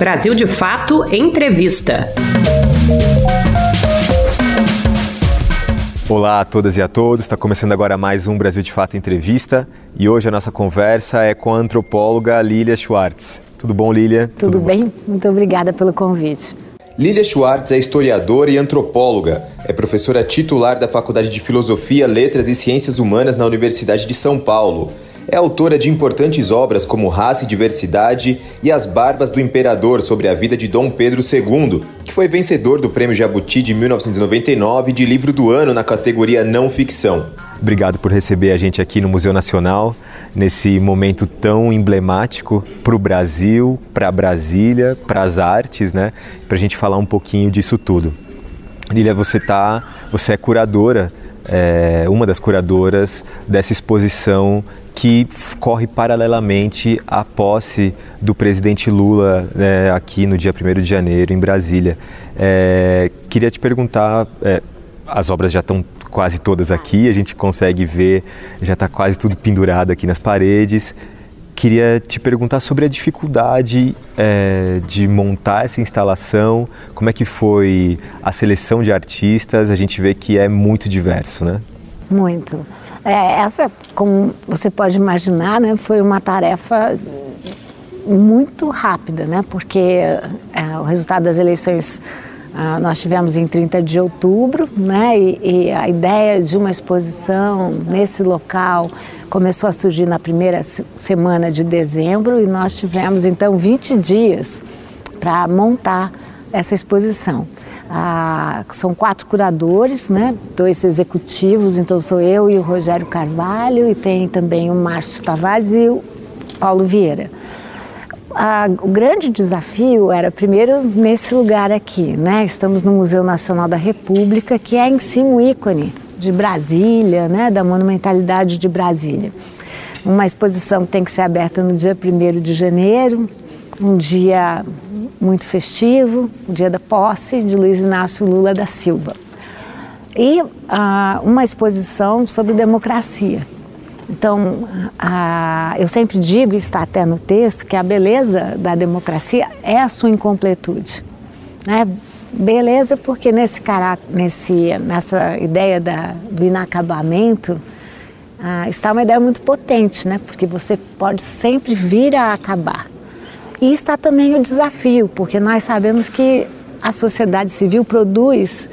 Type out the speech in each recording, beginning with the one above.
Brasil de Fato Entrevista. Olá a todas e a todos, está começando agora mais um Brasil de Fato Entrevista e hoje a nossa conversa é com a antropóloga Lilia Schwartz. Tudo bom, Lilia? Tudo, Tudo bem? Bom? Muito obrigada pelo convite. Lilia Schwartz é historiadora e antropóloga. É professora titular da Faculdade de Filosofia, Letras e Ciências Humanas na Universidade de São Paulo. É autora de importantes obras como Raça e Diversidade e As Barbas do Imperador sobre a vida de Dom Pedro II, que foi vencedor do Prêmio Jabuti de 1999 de livro do ano na categoria não ficção. Obrigado por receber a gente aqui no Museu Nacional, nesse momento tão emblemático para o Brasil, para Brasília, para as artes, né? Para a gente falar um pouquinho disso tudo. Lília, você tá, você é curadora, é, uma das curadoras dessa exposição que corre paralelamente à posse do presidente Lula né, aqui no dia 1 de janeiro, em Brasília. É, queria te perguntar: é, as obras já estão quase todas aqui, a gente consegue ver, já está quase tudo pendurado aqui nas paredes. Queria te perguntar sobre a dificuldade é, de montar essa instalação, como é que foi a seleção de artistas, a gente vê que é muito diverso, né? Muito. É, essa, como você pode imaginar, né, foi uma tarefa muito rápida, né, porque é, o resultado das eleições ah, nós tivemos em 30 de outubro, né, e, e, a ideia de uma exposição nesse local começou a surgir na primeira semana de dezembro e nós tivemos então 20 dias para montar essa exposição. Ah, são quatro curadores, né? dois executivos, então sou eu e o Rogério Carvalho, e tem também o Márcio Tavares e o Paulo Vieira. Ah, o grande desafio era, primeiro, nesse lugar aqui, né? estamos no Museu Nacional da República, que é em si um ícone de Brasília, né? da monumentalidade de Brasília. Uma exposição tem que ser aberta no dia 1 de janeiro, um dia muito festivo, o dia da posse de Luiz Inácio Lula da Silva. E ah, uma exposição sobre democracia. Então, ah, eu sempre digo, está até no texto, que a beleza da democracia é a sua incompletude. Né? Beleza porque nesse, nesse nessa ideia da, do inacabamento ah, está uma ideia muito potente, né? porque você pode sempre vir a acabar. E está também o desafio, porque nós sabemos que a sociedade civil produz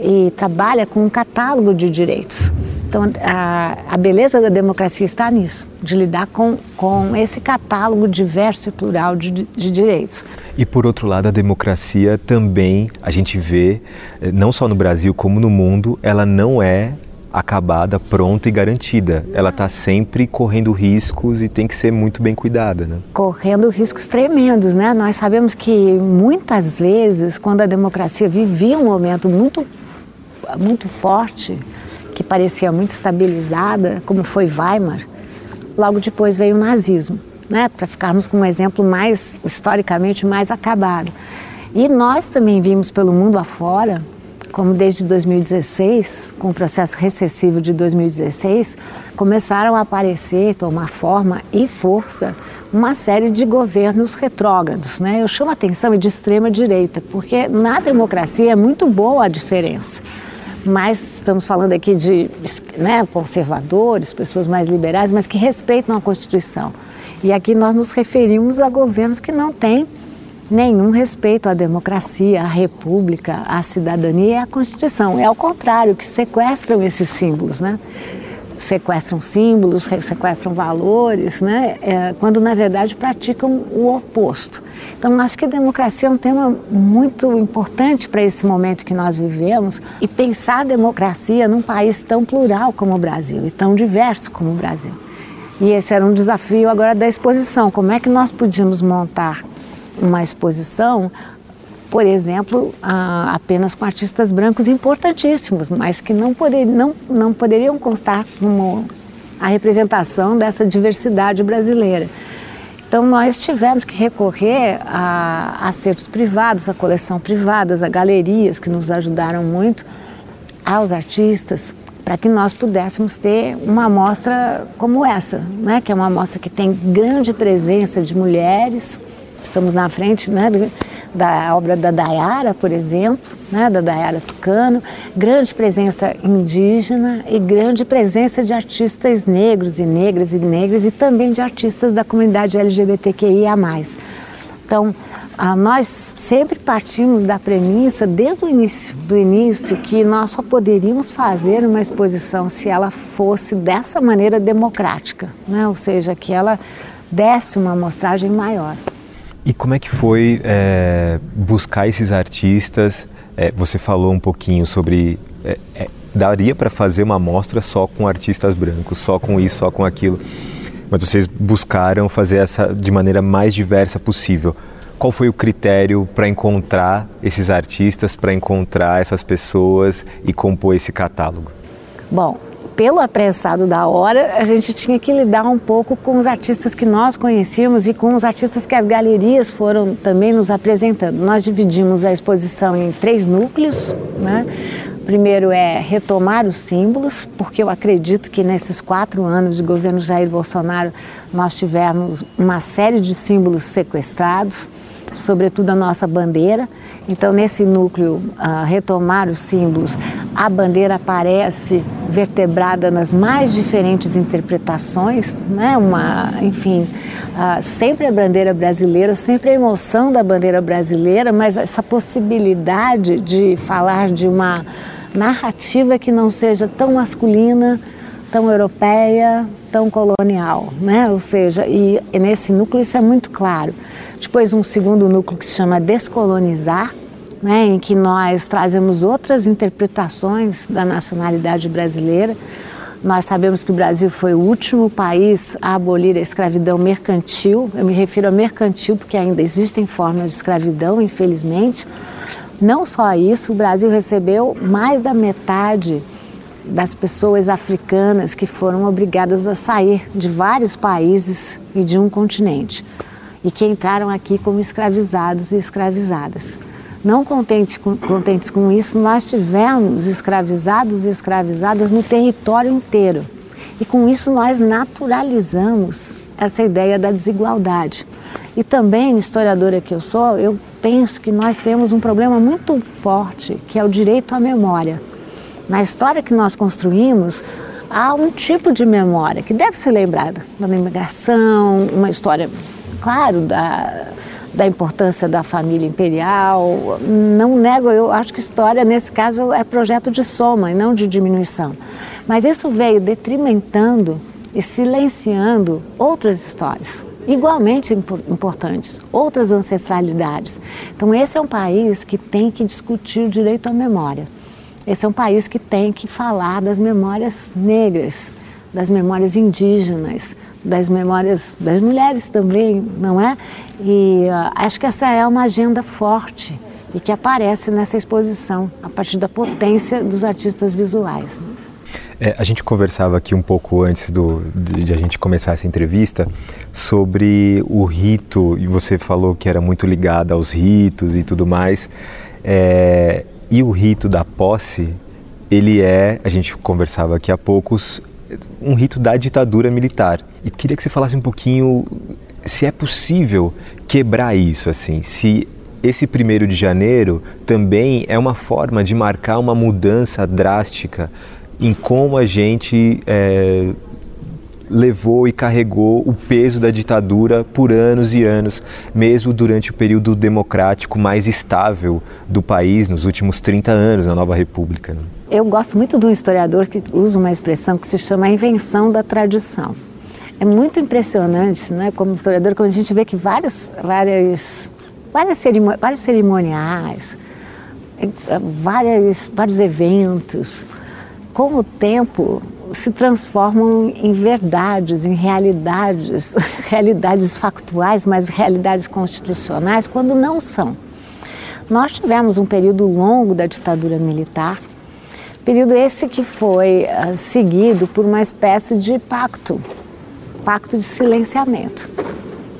e trabalha com um catálogo de direitos. Então, a, a, beleza da democracia está nisso, de lidar com, com esse catálogo diverso e plural de, de, direitos. E, por outro lado, a democracia também, a gente vê, eh, não só no Brasil como no mundo, ela não é acabada, pronta e garantida. Ela está sempre correndo riscos e tem que ser muito bem cuidada, né? Correndo riscos tremendos, né? Nós sabemos que muitas vezes, quando a democracia vivia um momento muito, muito forte, que parecia muito estabilizada, como foi Weimar, logo depois veio o nazismo, né? Para ficarmos com um exemplo mais historicamente mais acabado. E nós também vimos pelo mundo afora como desde 2016, com o processo recessivo de 2016, começaram a aparecer, tomar forma e força uma série de governos retrógrados. Né? Eu chamo a atenção de extrema direita, porque na democracia é muito boa a diferença. Mas estamos falando aqui de né, conservadores, pessoas mais liberais, mas que respeitam a Constituição. E aqui nós nos referimos a governos que não têm nenhum respeito à democracia, à república, à cidadania e à Constituição. É ao contrário, que sequestram esses símbolos, né? Sequestram símbolos, sequestram valores, né? É, quando na verdade praticam o oposto. Então, acho que a democracia é um tema muito importante para esse momento que nós vivemos e pensar a democracia num país tão plural como o Brasil e tão diverso como o Brasil. E esse era um desafio agora da exposição. Como é que nós podíamos montar uma exposição, por exemplo, apenas com artistas brancos importantíssimos, mas que não, poder, não, não poderiam constar como a representação dessa diversidade brasileira. Então nós tivemos que recorrer a acervos privados, a coleção privadas, a galerias que nos ajudaram muito, aos artistas, para que nós pudéssemos ter uma amostra como essa, né? que é uma amostra que tem grande presença de mulheres, Estamos na frente né, da obra da Dayara, por exemplo, né, da Dayara Tucano, grande presença indígena e grande presença de artistas negros e negras e negras e também de artistas da comunidade LGBTQIA+. Então, nós sempre partimos da premissa, desde o início, do início, que nós só poderíamos fazer uma exposição se ela fosse dessa maneira democrática, né? ou seja, que ela desse uma amostragem maior. E como é que foi é, buscar esses artistas? É, você falou um pouquinho sobre. É, é daria para fazer uma amostra só com artistas brancos, só com isso, só com aquilo. Mas vocês buscaram fazer essa de maneira mais diversa possível. Qual foi o critério para encontrar esses artistas, para encontrar essas pessoas e compor esse catálogo? Bom, pelo apressado da hora, a gente tinha que lidar um pouco com os artistas que nós conhecíamos e com os artistas que as galerias foram também nos apresentando. Nós dividimos a exposição em três núcleos, né? Primeiro é retomar os símbolos, porque eu acredito que nesses quatro anos de governo Jair Bolsonaro nós tivemos uma série de símbolos sequestrados sobretudo a nossa bandeira. Então, nesse núcleo, uh, retomar os símbolos, a bandeira aparece vertebrada nas mais diferentes interpretações, né? Uma, enfim, uh, sempre a bandeira brasileira, sempre a emoção da bandeira brasileira, mas essa possibilidade de falar de uma narrativa que não seja tão masculina, tão europeia, tão colonial, né? Ou seja, e nesse núcleo isso é muito claro. Depois um segundo núcleo que se chama descolonizar, né, em que nós trazemos outras interpretações da nacionalidade brasileira. Nós sabemos que o Brasil foi o último país a abolir a escravidão mercantil. Eu me refiro a mercantil porque ainda existem formas de escravidão, infelizmente. Não só isso, o Brasil recebeu mais da metade das pessoas africanas que foram obrigadas a sair de vários países e de um continente e que entraram aqui como escravizados e escravizadas. Não contentes com, contentes com isso, nós tivemos escravizados e escravizadas no território inteiro. E com isso nós naturalizamos essa ideia da desigualdade. E também, historiadora que eu sou, eu penso que nós temos um problema muito forte, que é o direito à memória. Na história que nós construímos, há um tipo de memória que deve ser lembrada, uma imigração, uma história claro, da, da importância da família imperial. Não nego, eu acho que história, nesse caso, é projeto de soma e não de diminuição. Mas isso veio detrimentando e silenciando outras histórias, igualmente importantes, outras ancestralidades. Então, esse é um país que tem que discutir o direito à memória. Esse é um país que tem que falar das memórias negras, das memórias indígenas, das memórias das mulheres também, não é? E uh, acho que essa é uma agenda forte e que aparece nessa exposição, a partir da potência dos artistas visuais. É, a gente conversava aqui um pouco antes do, de, de, a gente começar essa entrevista sobre o rito, e você falou que era muito ligada aos ritos e tudo mais. É, e o rito da posse, ele é, a gente conversava aqui há poucos, um rito da ditadura militar. E queria que você falasse um pouquinho se é possível quebrar isso, assim, se esse primeiro de janeiro também é uma forma de marcar uma mudança drástica em como a gente é, levou e carregou o peso da ditadura por anos e anos, mesmo durante o período democrático mais estável do país, nos últimos 30 anos, na nova república. Né? Eu gosto muito de um historiador que usa uma expressão que se chama invenção da tradição. É muito impressionante, né, como historiador, quando a gente vê que várias, várias, várias vários cerimoniais, eh, várias, vários eventos, com o tempo se transformam em verdades, em realidades, realidades factuais, mas realidades constitucionais, quando não são. Nós tivemos um período longo da ditadura militar, período esse que foi uh, seguido por uma espécie de pacto, pacto de silenciamento,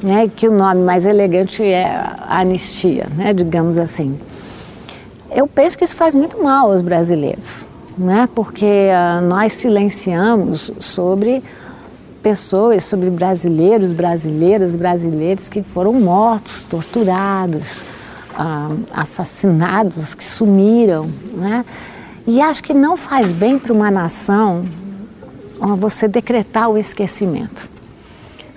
né, que o nome mais elegante é anistia, né, digamos assim. Eu penso que isso faz muito mal aos brasileiros né? porque uh, nós silenciamos sobre pessoas, sobre brasileiros, brasileiras, brasileiros que foram mortos, torturados, ah, assassinados, que sumiram, né? E acho que não faz bem para uma nação você decretar o esquecimento.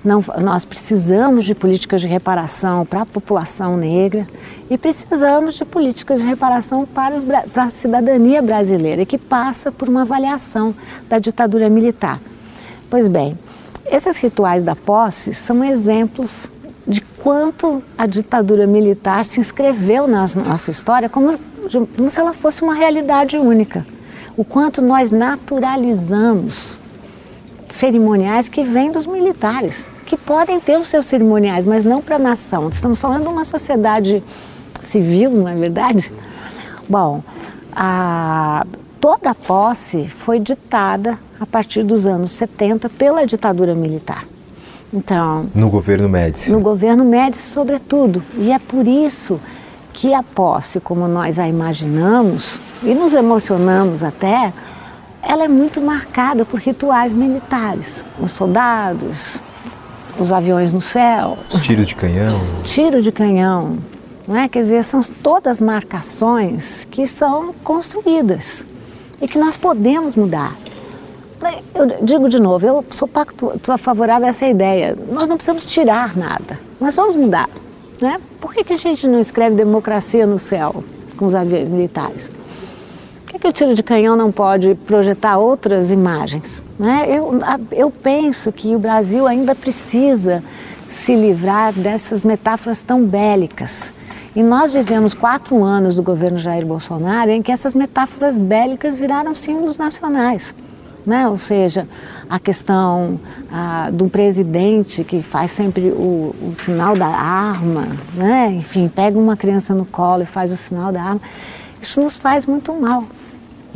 Não, nós precisamos de políticas de reparação para a população negra e precisamos de políticas de reparação para, os, para a cidadania brasileira, que passa por uma avaliação da ditadura militar. Pois bem, esses rituais da posse são exemplos de quanto a ditadura militar se inscreveu na nossa história como, como se ela fosse uma realidade única. O quanto nós naturalizamos cerimoniais que vêm dos militares que podem ter os seus cerimoniais, mas não para a nação. Estamos falando de uma sociedade civil, não é verdade? Bom, a, toda a posse foi ditada a partir dos anos 70 pela ditadura militar. Então, no governo Médici. No governo Médici, sobretudo. E é por isso que a posse, como nós a imaginamos e nos emocionamos até, ela é muito marcada por rituais militares. Os soldados, os aviões no céu. Os tiros de canhão. Tiro de canhão. Né? Quer dizer, são todas marcações que são construídas e que nós podemos mudar. Eu digo de novo, eu sou, pacto, sou favorável a essa ideia. Nós não precisamos tirar nada, nós vamos mudar. Né? Por que, que a gente não escreve democracia no céu com os aviões militares? Por que, que o tiro de canhão não pode projetar outras imagens? Né? Eu, eu penso que o Brasil ainda precisa se livrar dessas metáforas tão bélicas. E nós vivemos quatro anos do governo Jair Bolsonaro em que essas metáforas bélicas viraram símbolos nacionais. Né? Ou seja, a questão ah, do presidente que faz sempre o, o sinal da arma, né? enfim, pega uma criança no colo e faz o sinal da arma, isso nos faz muito mal.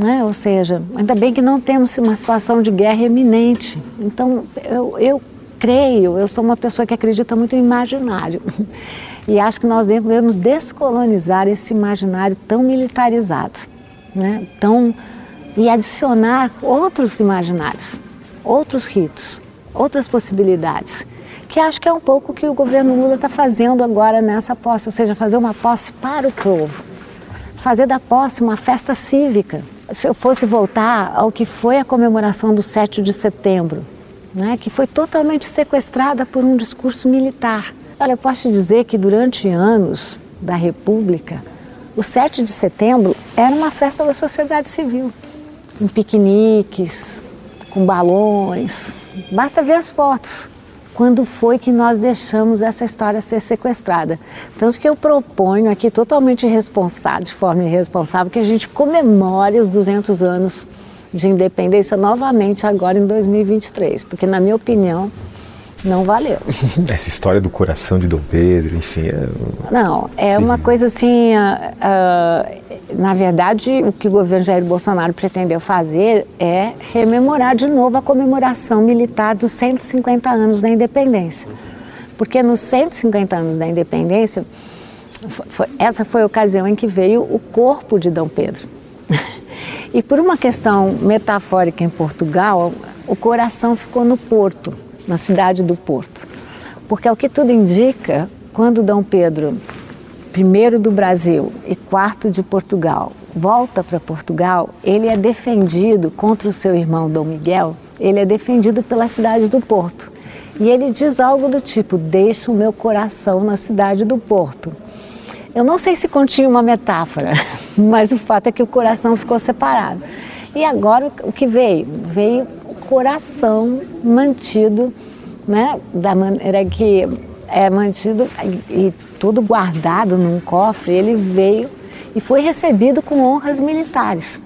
Né? Ou seja, ainda bem que não temos uma situação de guerra iminente. Então, eu, eu creio, eu sou uma pessoa que acredita muito em imaginário. E acho que nós devemos descolonizar esse imaginário tão militarizado, né? tão, e adicionar outros imaginários, outros ritos, outras possibilidades, que acho que é um pouco o que o governo Lula está fazendo agora nessa posse, ou seja, fazer uma posse para o povo, fazer da posse uma festa cívica, se eu fosse voltar ao que foi a comemoração do 7 de setembro, né, que foi totalmente sequestrada por um discurso militar. Olha, eu posso te dizer que durante anos da República, o 7 de setembro era uma festa da sociedade civil, com piqueniques, com balões. Basta ver as fotos quando foi que nós deixamos essa história ser sequestrada. Tanto que eu proponho aqui, totalmente irresponsável, de forma irresponsável, que a gente comemore os 200 anos de independência novamente agora em 2023, porque, na minha opinião, não valeu. Essa história do coração de Dom Pedro, enfim. É... Não, é uma coisa assim. Uh, uh, na verdade, o que o governo Jair Bolsonaro pretendeu fazer é rememorar de novo a comemoração militar dos 150 anos da independência. Porque nos 150 anos da independência, foi, essa foi a ocasião em que veio o corpo de Dom Pedro. E por uma questão metafórica em Portugal, o coração ficou no Porto na cidade do Porto. Porque, ao que tudo indica, quando Dom Pedro, primeiro do Brasil e quarto de Portugal, volta para Portugal, ele é defendido contra o seu irmão Dom Miguel, ele é defendido pela cidade do Porto. E ele diz algo do tipo: Deixa o meu coração na cidade do Porto. Eu não sei se continha uma metáfora, mas o fato é que o coração ficou separado. E agora o que veio? Veio coração mantido, né, da maneira que é mantido e tudo guardado num cofre, ele veio e foi recebido com honras militares.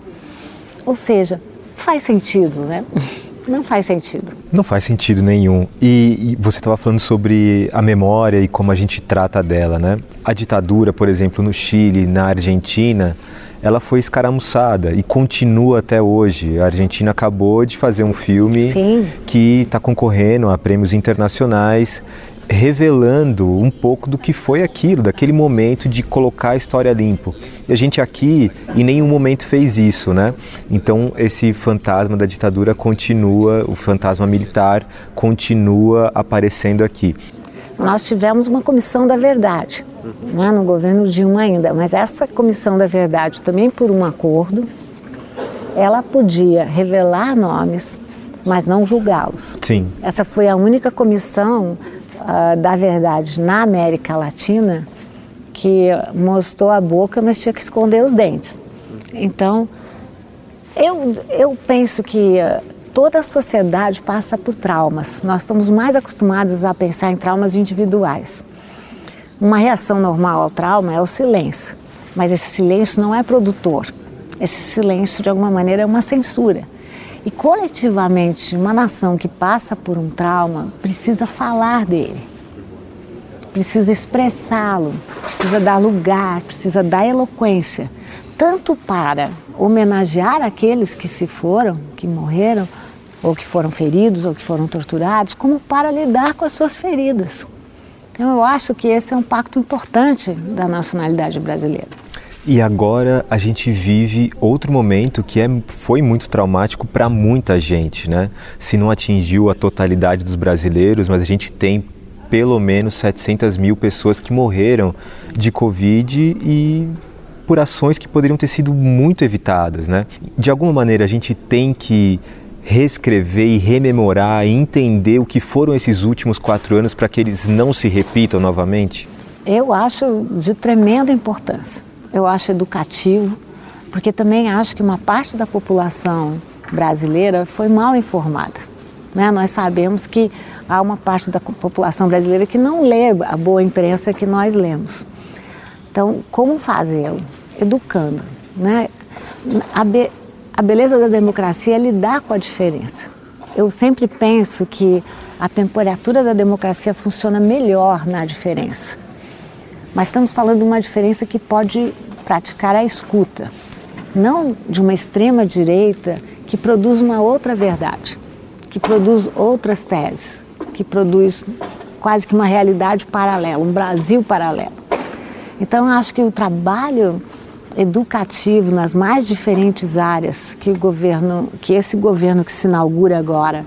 Ou seja, faz sentido, né? Não faz sentido. Não faz sentido nenhum. E, e você estava falando sobre a memória e como a gente trata dela, né? A ditadura, por exemplo, no Chile, na Argentina, ela foi escaramuçada e continua até hoje. A Argentina acabou de fazer um filme Sim. que está concorrendo a prêmios internacionais, revelando um pouco do que foi aquilo, daquele momento de colocar a história limpo. E a gente aqui em nenhum momento fez isso, né? Então esse fantasma da ditadura continua, o fantasma militar continua aparecendo aqui. Nós tivemos uma comissão da verdade, né, no governo Dilma ainda, mas essa comissão da verdade, também por um acordo, ela podia revelar nomes, mas não julgá-los. Sim. Essa foi a única comissão uh, da verdade na América Latina que mostrou a boca, mas tinha que esconder os dentes. Então, eu, eu penso que uh, toda a sociedade passa por traumas. Nós estamos mais acostumados a pensar em traumas individuais. Uma reação normal ao trauma é o silêncio, mas esse silêncio não é produtor. Esse silêncio, de alguma maneira, é uma censura. E coletivamente, uma nação que passa por um trauma precisa falar dele, precisa expressá-lo, precisa dar lugar, precisa dar eloquência, tanto para homenagear aqueles que se foram, que morreram, ou que foram feridos, ou que foram torturados, como para lidar com as suas feridas. Então, eu acho que esse é um pacto importante da nacionalidade brasileira. E agora a gente vive outro momento que é, foi muito traumático para muita gente, né? Se não atingiu a totalidade dos brasileiros, mas a gente tem pelo menos 700 mil pessoas que morreram de Covid e por ações que poderiam ter sido muito evitadas, né? De alguma maneira a gente tem que reescrever e rememorar e entender o que foram esses últimos quatro anos para que eles não se repitam novamente? Eu acho de tremenda importância eu acho educativo, porque também acho que uma parte da população brasileira foi mal informada. Né? Nós sabemos que há uma parte da população brasileira que não lê a boa imprensa que nós lemos. Então, como fazê-lo? Educando. Né? A, be a beleza da democracia é lidar com a diferença. Eu sempre penso que a temperatura da democracia funciona melhor na diferença. Mas estamos falando de uma diferença que pode praticar a escuta, não de uma extrema direita que produz uma outra verdade, que produz outras teses, que produz quase que uma realidade paralela, um Brasil paralelo. Então acho que o trabalho educativo nas mais diferentes áreas que o governo, que esse governo que se inaugura agora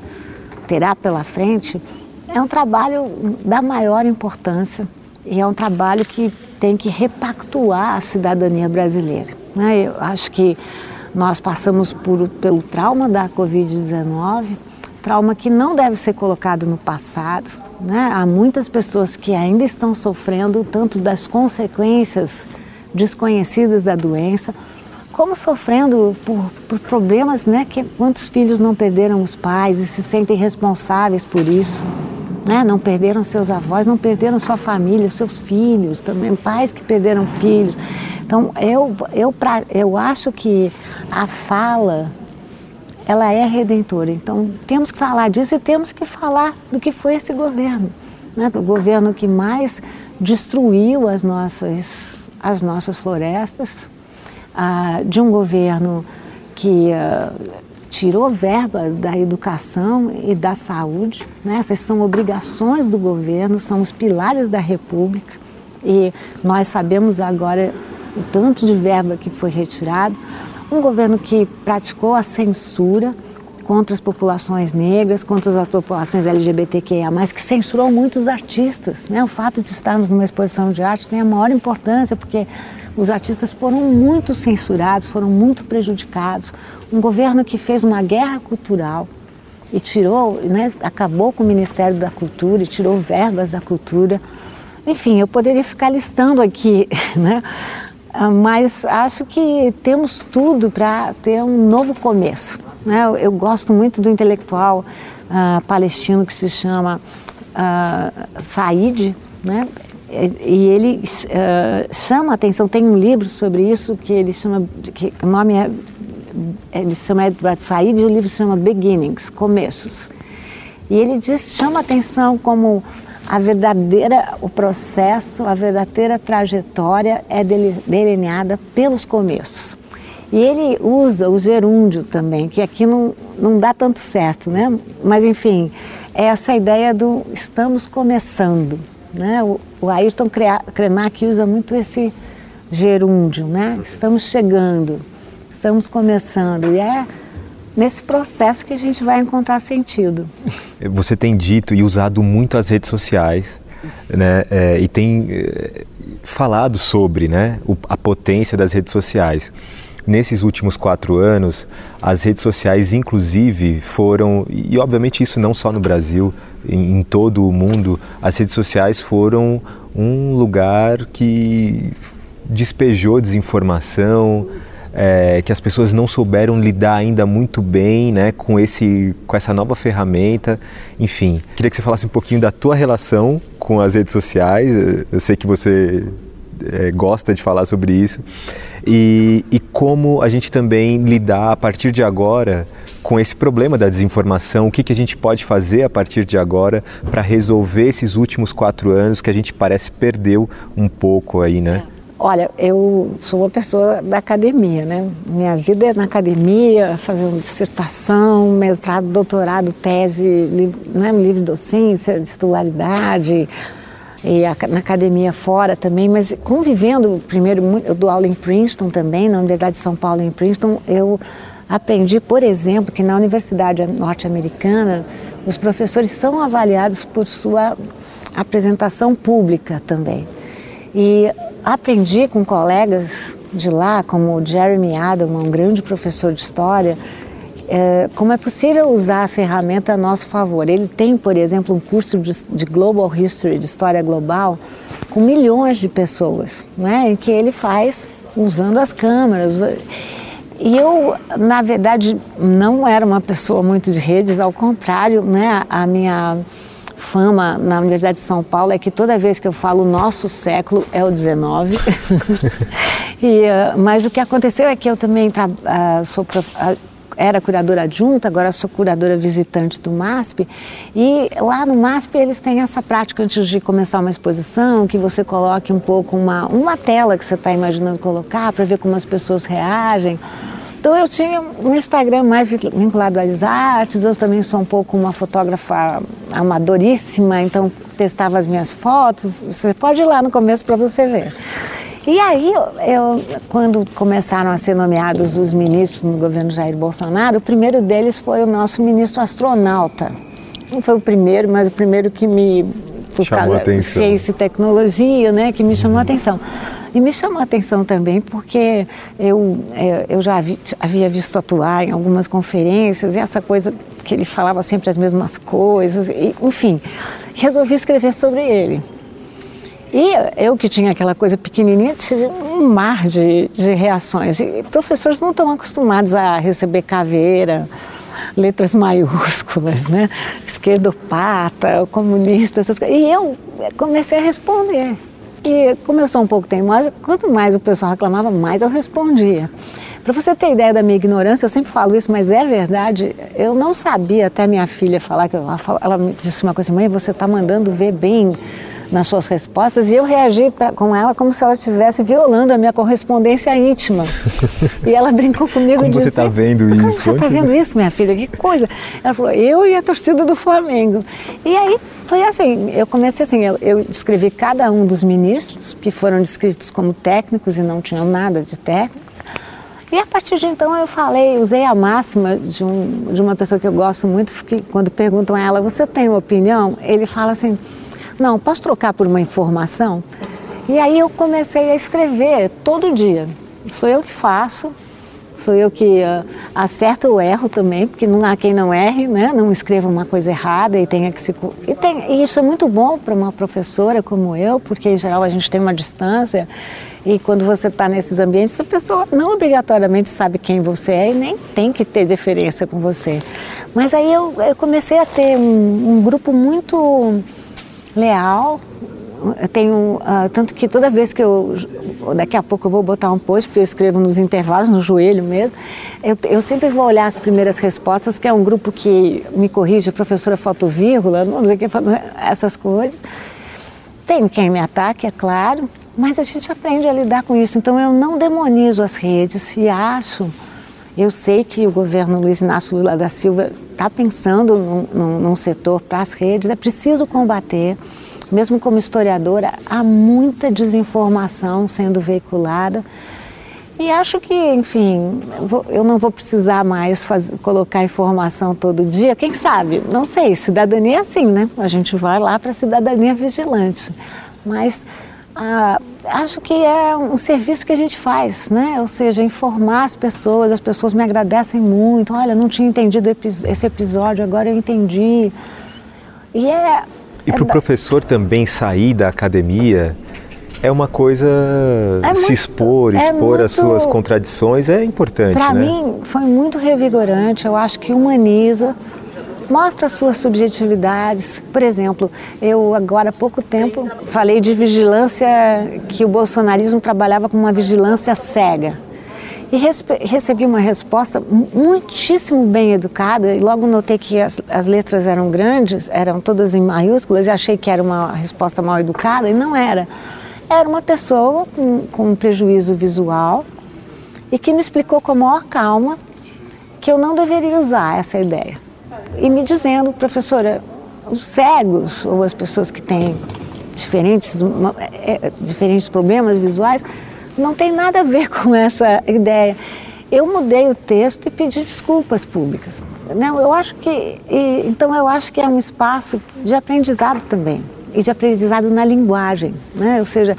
terá pela frente, é um trabalho da maior importância e é um trabalho que tem que repactuar a cidadania brasileira. Né? Eu acho que nós passamos por, pelo trauma da Covid-19, trauma que não deve ser colocado no passado. Né? Há muitas pessoas que ainda estão sofrendo tanto das consequências desconhecidas da doença, como sofrendo por, por problemas, né? Que quantos filhos não perderam os pais e se sentem responsáveis por isso né? não perderam seus avós, não perderam sua família, seus filhos, também pais que perderam filhos. Então, eu, eu, pra, eu acho que a fala, ela é redentora. Então, temos que falar disso e temos que falar do que foi esse governo. Né? O governo que mais destruiu as nossas, as nossas florestas, ah, de um governo que ah, tirou verba da educação e da saúde. Né? Essas são obrigações do governo, são os pilares da República. E nós sabemos agora o tanto de verba que foi retirado. Um governo que praticou a censura contra as populações negras, contra as populações LGBTQIA+, que censurou muitos artistas. Né? O fato de estarmos numa exposição de arte tem a maior importância, porque os artistas foram muito censurados, foram muito prejudicados. Um governo que fez uma guerra cultural e tirou, né, acabou com o Ministério da Cultura e tirou verbas da cultura. Enfim, eu poderia ficar listando aqui, né? Ah, mas acho que temos tudo para ter um novo começo. Né? Eu, eu, gosto muito do intelectual uh, palestino que se chama uh, Said, né? e ele uh, chama a atenção, tem um livro sobre isso que ele chama, que o nome é, ele chama Edward Said e o livro se chama Beginnings, Começos. E ele diz, chama a atenção como a verdadeira, o processo, a verdadeira trajetória é delineada pelos começos. E ele usa o gerúndio também, que aqui não, não dá tanto certo, né? Mas enfim, é essa ideia do estamos começando. Né? O, o Ayrton Krenak usa muito esse gerúndio, né? Estamos chegando, estamos começando e é nesse processo que a gente vai encontrar sentido. Você tem dito e usado muito as redes sociais, né? É, e tem é, falado sobre, né, a potência das redes sociais. Nesses últimos quatro anos, as redes sociais, inclusive, foram, e obviamente isso não só no Brasil, em, em todo o mundo, as redes sociais foram um lugar que despejou desinformação, é, que as pessoas não souberam lidar ainda muito bem né, com, esse, com essa nova ferramenta. Enfim, queria que você falasse um pouquinho da tua relação com as redes sociais. Eu sei que você é, gosta de falar sobre isso. E, e como a gente também lidar a partir de agora com esse problema da desinformação, o que, que a gente pode fazer a partir de agora para resolver esses últimos quatro anos que a gente parece perdeu um pouco aí, né? Olha, eu sou uma pessoa da academia, né? Minha vida é na academia, fazendo dissertação, mestrado, doutorado, tese, né? livre docência, titularidade, e na academia fora também, mas convivendo, primeiro, eu dou aula em Princeton também, na Universidade de São Paulo em Princeton, eu aprendi, por exemplo, que na Universidade Norte-Americana os professores são avaliados por sua apresentação pública também. E aprendi com colegas de lá, como o Jeremy Adam, um grande professor de história, é, como é possível usar a ferramenta a nosso favor. Ele tem, por exemplo, um curso de, de Global History, de História Global, com milhões de pessoas, né, em que ele faz usando as câmeras. E eu, na verdade, não era uma pessoa muito de redes, ao contrário, né, a minha fama na Universidade de São Paulo é que toda vez que eu falo nosso século é o 19. e, uh, mas o que aconteceu é que eu também uh, sou uh, era curadora adjunta, agora sou curadora visitante do MASP. E lá no MASP eles têm essa prática antes de começar uma exposição, que você coloque um pouco uma, uma tela que você está imaginando colocar para ver como as pessoas reagem. Então eu tinha um Instagram mais vinculado às artes, eu também sou um pouco uma fotógrafa amadoríssima, então testava as minhas fotos. Você pode ir lá no começo para você ver. E aí, eu, quando começaram a ser nomeados os ministros no governo Jair Bolsonaro, o primeiro deles foi o nosso ministro astronauta. Não foi o primeiro, mas o primeiro que me por chamou causa ciência e tecnologia, né, que me chamou a atenção. E me chamou a atenção também porque eu, é, eu já vi, havia visto atuar em algumas conferências e essa coisa que ele falava sempre as mesmas coisas, e, enfim, resolvi escrever sobre ele. E eu que tinha aquela coisa pequenininha, tive um mar de, de reações. E professores não estão acostumados a receber caveira, letras maiúsculas, né? Esquerdopata, comunista, essas coisas. E eu comecei a responder. E como eu sou um pouco teimosa, quanto mais o pessoal reclamava, mais eu respondia. Para você ter ideia da minha ignorância, eu sempre falo isso, mas é verdade. Eu não sabia até minha filha falar que ela, ela disse uma coisa, mãe, você está mandando ver bem nas suas respostas e eu reagi pra, com ela como se ela estivesse violando a minha correspondência íntima. e ela brincou comigo como disse: Você está vendo isso? Como você está vendo isso, minha filha? Que coisa! Ela falou: Eu e a torcida do Flamengo. E aí foi assim: eu comecei assim, eu, eu descrevi cada um dos ministros que foram descritos como técnicos e não tinham nada de técnicos. E a partir de então eu falei, usei a máxima de, um, de uma pessoa que eu gosto muito, que quando perguntam a ela, você tem uma opinião? Ele fala assim, não, posso trocar por uma informação? E aí eu comecei a escrever todo dia. Sou eu que faço, sou eu que uh, acerto ou erro também, porque não há quem não erre, né? Não escreva uma coisa errada e tenha que se... E, tem, e isso é muito bom para uma professora como eu, porque em geral a gente tem uma distância e quando você está nesses ambientes, a pessoa não obrigatoriamente sabe quem você é e nem tem que ter diferença com você. Mas aí eu, eu comecei a ter um, um grupo muito leal. Eu tenho, uh, tanto que toda vez que eu, daqui a pouco eu vou botar um post, porque eu escrevo nos intervalos, no joelho mesmo, eu, eu sempre vou olhar as primeiras respostas, que é um grupo que me corrige, professora faltou vírgula, não sei o que, essas coisas. Tem quem me ataque, é claro, mas a gente aprende a lidar com isso. Então eu não demonizo as redes e acho, eu sei que o governo Luiz Inácio Lula da Silva está pensando num, num, num setor para as redes, é preciso combater, mesmo como historiadora, há muita desinformação sendo veiculada. E acho que, enfim, eu não vou precisar mais fazer, colocar informação todo dia. Quem sabe? Não sei. Cidadania é assim, né? A gente vai lá para a cidadania vigilante. Mas ah, acho que é um serviço que a gente faz, né? Ou seja, informar as pessoas. As pessoas me agradecem muito. Olha, não tinha entendido esse episódio, agora eu entendi. E é. E é para o da... professor também sair da academia é uma coisa é se muito, expor, é expor muito, as suas contradições é importante. Para né? mim foi muito revigorante. Eu acho que humaniza, mostra suas subjetividades. Por exemplo, eu agora há pouco tempo falei de vigilância que o bolsonarismo trabalhava com uma vigilância cega. E recebi uma resposta muitíssimo bem educada e logo notei que as, as, letras eram grandes, eram todas em maiúsculas e achei que era uma resposta mal educada e não era era uma pessoa com, com um prejuízo visual e que me explicou com a maior calma que eu não deveria usar essa ideia. E me dizendo, professora, os cegos ou as pessoas que têm diferentes, é, diferentes problemas visuais não tem nada a ver com essa ideia. Eu mudei o texto e pedi desculpas públicas. Não, eu acho que, e, então eu acho que é um espaço de aprendizado também e de aprendizado na linguagem, né? Ou seja,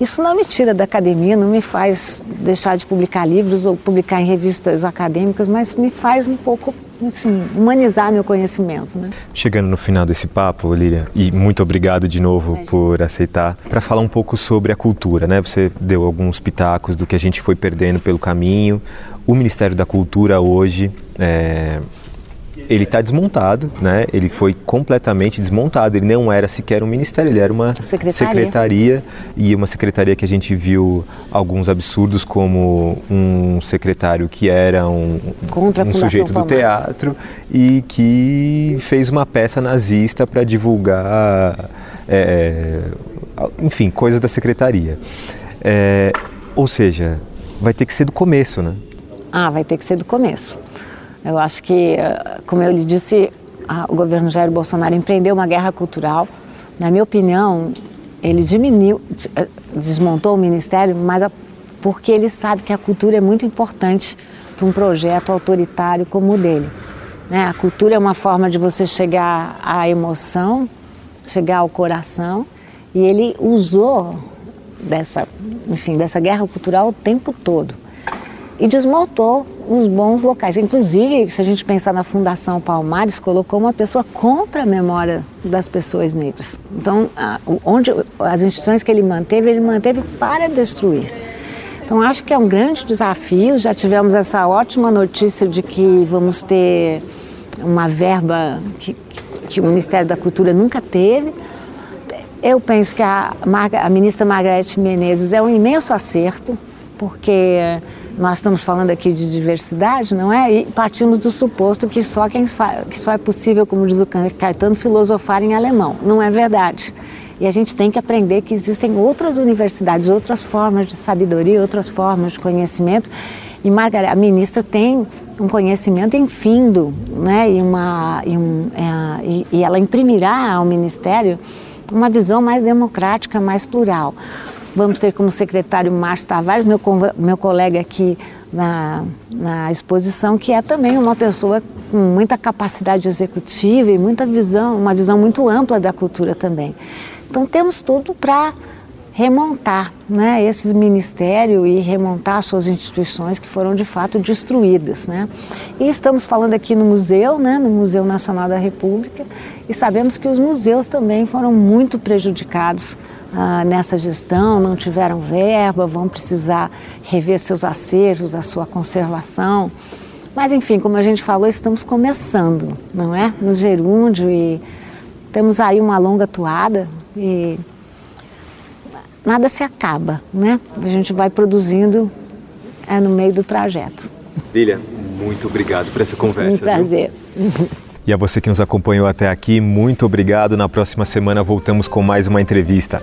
isso não me tira da academia, não me faz deixar de publicar livros ou publicar em revistas acadêmicas, mas me faz um pouco enfim, humanizar meu conhecimento. Né? Chegando no final desse papo, Lília, e muito obrigado de novo por aceitar, para falar um pouco sobre a cultura. Né? Você deu alguns pitacos do que a gente foi perdendo pelo caminho. O Ministério da Cultura hoje é, ele está desmontado, né? Ele foi completamente desmontado. Ele não era sequer um ministério, ele era uma secretaria. secretaria e uma secretaria que a gente viu alguns absurdos, como um secretário que era um, um sujeito do teatro e que fez uma peça nazista para divulgar, é, enfim, coisas da secretaria. É, ou seja, vai ter que ser do começo, né? Ah, vai ter que ser do começo. Eu acho que, eh, como eu lhe disse, o governo Jair Bolsonaro empreendeu uma guerra cultural. Na minha opinião, ele diminuiu, eh, desmontou o ministério, mas porque ele sabe que a cultura é muito importante para um projeto autoritário como o dele. Né? A cultura é uma forma de você chegar à emoção, chegar ao coração, e ele usou dessa, enfim, dessa guerra cultural o tempo todo e desmontou os bons locais. Inclusive, se a gente pensar na Fundação Palmares, colocou uma pessoa contra a memória das pessoas negras. Então, a, onde as instituições que ele manteve, ele manteve para destruir. Então, acho que é um grande desafio. Já tivemos essa ótima notícia de que vamos ter uma verba que, que o Ministério da Cultura nunca teve. Eu penso que a, a ministra Margarete Menezes é um imenso acerto, porque nós estamos falando aqui de diversidade, não é? E partimos do suposto que só quem que só é possível, como diz o Caetano, filosofar em alemão. Não é verdade. E a gente tem que aprender que existem outras universidades, outras formas de sabedoria, outras formas de conhecimento. E Margarida, a ministra tem um conhecimento infindo, né? E, uma, e, um, é, e, e ela imprimirá ao Ministério uma visão mais democrática, mais plural. Vamos ter como secretário Márcio Tavares, meu, meu colega aqui na, na exposição, que é também uma pessoa com muita capacidade executiva e muita visão, uma visão muito ampla da cultura também. Então temos tudo para remontar né, esses ministérios e remontar suas instituições que foram de fato destruídas. Né? E estamos falando aqui no museu, né, no Museu Nacional da República, e sabemos que os museus também foram muito prejudicados ah, nessa gestão, não tiveram verba, vão precisar rever seus acervos, a sua conservação. Mas, enfim, como a gente falou, estamos começando, não é? No gerúndio e temos aí uma longa toada e nada se acaba, né? A gente vai produzindo é, no meio do trajeto. Lilia, muito obrigado por essa conversa. Um prazer. E a você que nos acompanhou até aqui, muito obrigado. Na próxima semana voltamos com mais uma entrevista.